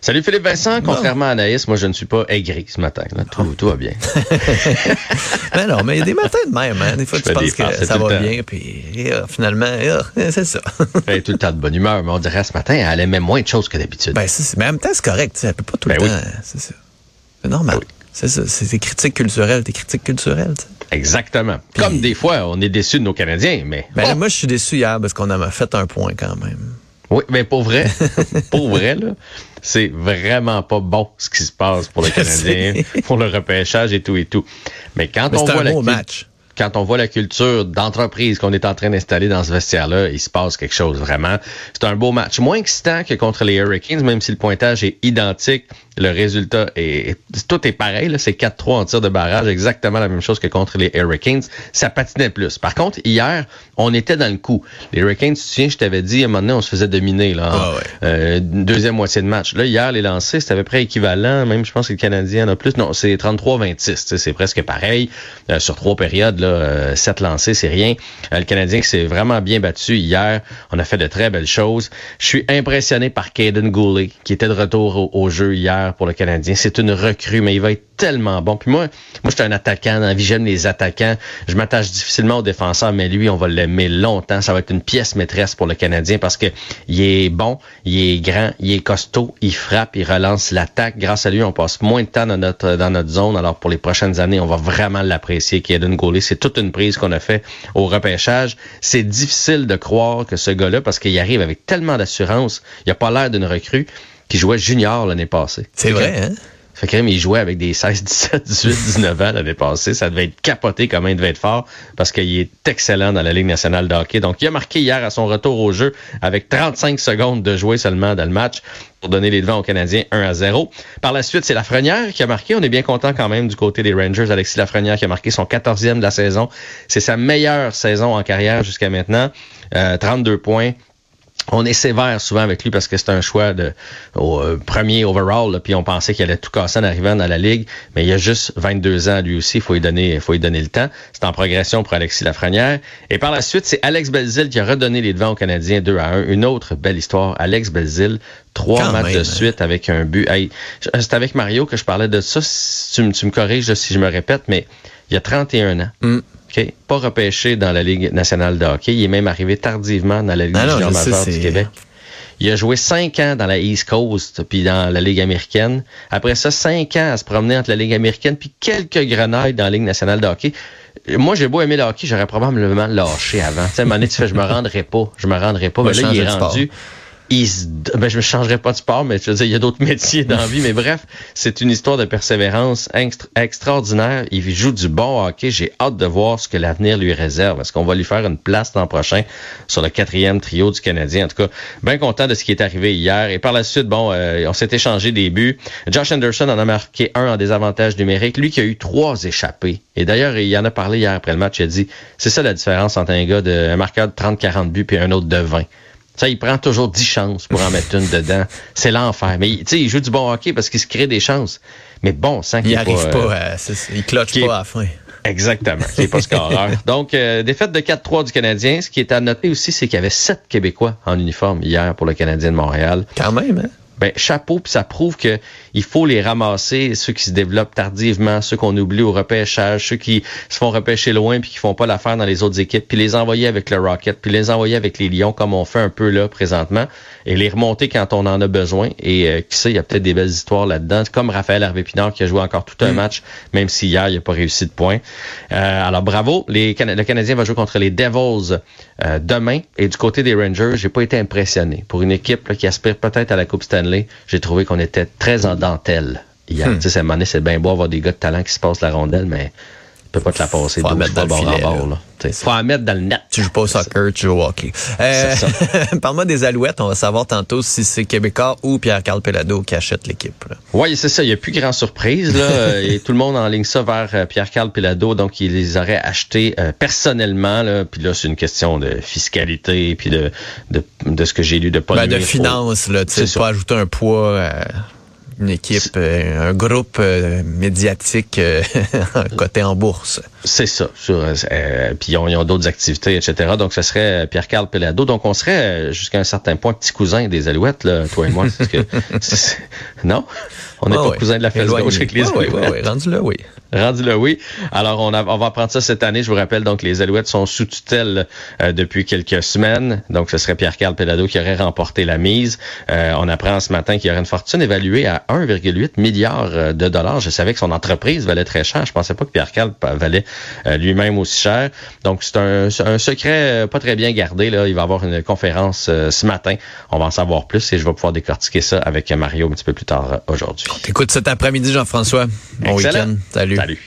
Salut Philippe Vincent. Contrairement à Anaïs, moi je ne suis pas aigri ce matin. Tout, tout, va bien. mais non, mais il y a des matins de même. Hein. Des fois, tu penses que ça va bien, puis euh, finalement, euh, c'est ça. elle est tout le temps de bonne humeur, mais on dirait ce matin, elle aimait moins de choses que d'habitude. Ben, mais en même temps, c'est correct. Elle peut pas tout le ben temps. C'est ça. C'est normal. C'est ça. C'est des critiques culturelles, des critiques culturelles. Exactement. Comme des fois, on est déçu de nos Canadiens, mais. Ben, moi, je suis déçu hier parce qu'on a fait un point quand même. Oui, mais pour vrai, pour vrai, là, c'est vraiment pas bon ce qui se passe pour le Canadien, pour le repêchage et tout et tout. Mais quand on voit la match. Quand on voit la culture d'entreprise qu'on est en train d'installer dans ce vestiaire-là, il se passe quelque chose vraiment. C'est un beau match, moins excitant que contre les Hurricanes, même si le pointage est identique le résultat est, tout est pareil. C'est 4-3 en tir de barrage, exactement la même chose que contre les Hurricanes. Ça patinait plus. Par contre, hier, on était dans le coup. Les Hurricanes, tu te souviens, je t'avais dit, à un moment donné, on se faisait dominer là, ah euh, deuxième moitié de match. Là, hier, les lancers, c'était à peu près équivalent. Même, je pense que le Canadien en a plus. Non, c'est 33-26. C'est presque pareil. Euh, sur trois périodes, là, euh, sept lancés, c'est rien. le Canadien qui s'est vraiment bien battu hier. On a fait de très belles choses. Je suis impressionné par Caden Goulet, qui était de retour au jeu hier pour le Canadien. C'est une recrue, mais il va être tellement bon. Puis moi, moi, je suis un attaquant. Dans la vie, j'aime les attaquants. Je m'attache difficilement aux défenseurs, mais lui, on va l'aimer longtemps. Ça va être une pièce maîtresse pour le Canadien parce que il est bon, il est grand, il est costaud, il frappe, il relance l'attaque. Grâce à lui, on passe moins de temps dans notre dans notre zone. Alors pour les prochaines années, on va vraiment l'apprécier. Kaden Goulet, c'est toute une prise qu'on a fait au repêchage. C'est difficile de croire que ce gars-là, parce qu'il arrive avec tellement d'assurance, il a pas l'air d'une recrue qui jouait junior l'année passée. C'est vrai, hein? Fait que il jouait avec des 16, 17, 18, 19 ans l'année passée. Ça devait être capoté comment il devait être fort parce qu'il est excellent dans la Ligue nationale de hockey. Donc, il a marqué hier à son retour au jeu avec 35 secondes de jouer seulement dans le match pour donner les devants aux Canadiens 1 à 0. Par la suite, c'est Lafrenière qui a marqué. On est bien content quand même du côté des Rangers. Alexis Lafrenière qui a marqué son 14e de la saison. C'est sa meilleure saison en carrière jusqu'à maintenant. Euh, 32 points, on est sévère souvent avec lui parce que c'est un choix de au, euh, premier overall, puis on pensait qu'il allait tout casser en arrivant dans la ligue, mais il a juste 22 ans lui aussi, il faut lui donner, faut lui donner le temps. C'est en progression pour Alexis Lafrenière. Et par la suite, c'est Alex Belzil qui a redonné les devants aux Canadiens 2 à 1. Une autre belle histoire. Alex Belzil, trois matchs de hein. suite avec un but. c'est avec Mario que je parlais de ça. Tu, me corriges si je me répète, mais il y a 31 ans. Mm. Pas repêché dans la Ligue nationale de hockey. Il est même arrivé tardivement dans la Ligue ah majeure du Québec. Il a joué cinq ans dans la East Coast puis dans la Ligue américaine. Après ça, cinq ans à se promener entre la Ligue américaine puis quelques grenades dans la Ligue nationale de hockey. Moi, j'ai beau aimer le hockey, j'aurais probablement lâché avant. Tu sais, à un moment donné, tu fais, je me rendrai pas, je me rendrai pas. Mais là, il est rendu ben, je ne changerai pas de sport, mais je veux dire, il y a d'autres métiers dans la vie. Mais bref, c'est une histoire de persévérance extraordinaire. Il joue du bon hockey. J'ai hâte de voir ce que l'avenir lui réserve. Est-ce qu'on va lui faire une place l'an prochain sur le quatrième trio du Canadien? En tout cas, bien content de ce qui est arrivé hier. Et par la suite, bon, euh, on s'est échangé des buts. Josh Anderson en a marqué un en désavantage numérique. Lui qui a eu trois échappés. Et d'ailleurs, il en a parlé hier après le match. Il a dit, c'est ça la différence entre un gars de, un marqueur de 30-40 buts et un autre de 20. Ça, il prend toujours 10 chances pour en mettre une dedans. C'est l'enfer. Mais tu sais, il joue du bon hockey parce qu'il se crée des chances. Mais bon, sans qu'il il arrive pas, euh, il cloche pas à la fin. Exactement. C'est pas scoreur. Donc, euh, défaite de 4-3 du Canadien. Ce qui est à noter aussi, c'est qu'il y avait sept Québécois en uniforme hier pour le Canadien de Montréal. Quand même, hein? Ben, chapeau, puis ça prouve que il faut les ramasser, ceux qui se développent tardivement, ceux qu'on oublie au repêchage, ceux qui se font repêcher loin puis qui font pas l'affaire dans les autres équipes, puis les envoyer avec le Rocket, puis les envoyer avec les Lions comme on fait un peu là présentement, et les remonter quand on en a besoin. Et euh, qui sait, il y a peut-être des belles histoires là-dedans, comme Raphaël Harvey-Pinard qui a joué encore tout un mm. match, même si hier il n'a pas réussi de point. Euh, alors bravo, les le Canadien va jouer contre les Devils euh, demain, et du côté des Rangers, j'ai pas été impressionné. Pour une équipe qui aspire peut-être à la Coupe Stanley j'ai trouvé qu'on était très en dentelle hier. Hmm. Tu sais, c'est bien beau avoir des gars de talent qui se passent la rondelle, mais peux pas te la passer. Faut mettre dans le Faut mettre dans le net. Tu joues pas au soccer, tu joues au hockey. Euh, Parle-moi des Alouettes. On va savoir tantôt si c'est Québécois ou Pierre-Carl Pelado qui achète l'équipe. Oui, c'est ça. Il n'y a plus grand surprise. Là. Et tout le monde en ligne ça vers euh, Pierre-Carl Pelado. Donc, il les aurait achetés euh, personnellement. Là. Puis là, c'est une question de fiscalité puis de, de, de ce que j'ai lu de Paul ben, De finances. Là, tu sais, pas ajouter un poids... une équipe, un groupe médiatique coté en bourse. C'est ça. puis ils ont, d'autres activités, etc. Donc, ce serait Pierre-Carl Pelado. Donc, on serait jusqu'à un certain point petit cousin des Alouettes, là, toi et moi. que, non? On n'est pas cousin de la fête gauche avec les Oui, oui, oui. Rendu là, oui. Rendu là, oui. Alors, on, on va apprendre ça cette année. Je vous rappelle, donc, les Alouettes sont sous tutelle euh, depuis quelques semaines. Donc, ce serait Pierre-Carl Pelado qui aurait remporté la mise. Euh, on apprend ce matin qu'il y aurait une fortune évaluée à 1,8 milliard euh, de dollars. Je savais que son entreprise valait très cher. Je pensais pas que Pierre-Carl valait lui-même aussi cher. Donc, c'est un, un, secret pas très bien gardé. Là. Il va y avoir une conférence ce matin. On va en savoir plus et je vais pouvoir décortiquer ça avec Mario un petit peu plus tard aujourd'hui. Écoute cet après-midi, Jean-François? Bon week-end. Salut. Salut.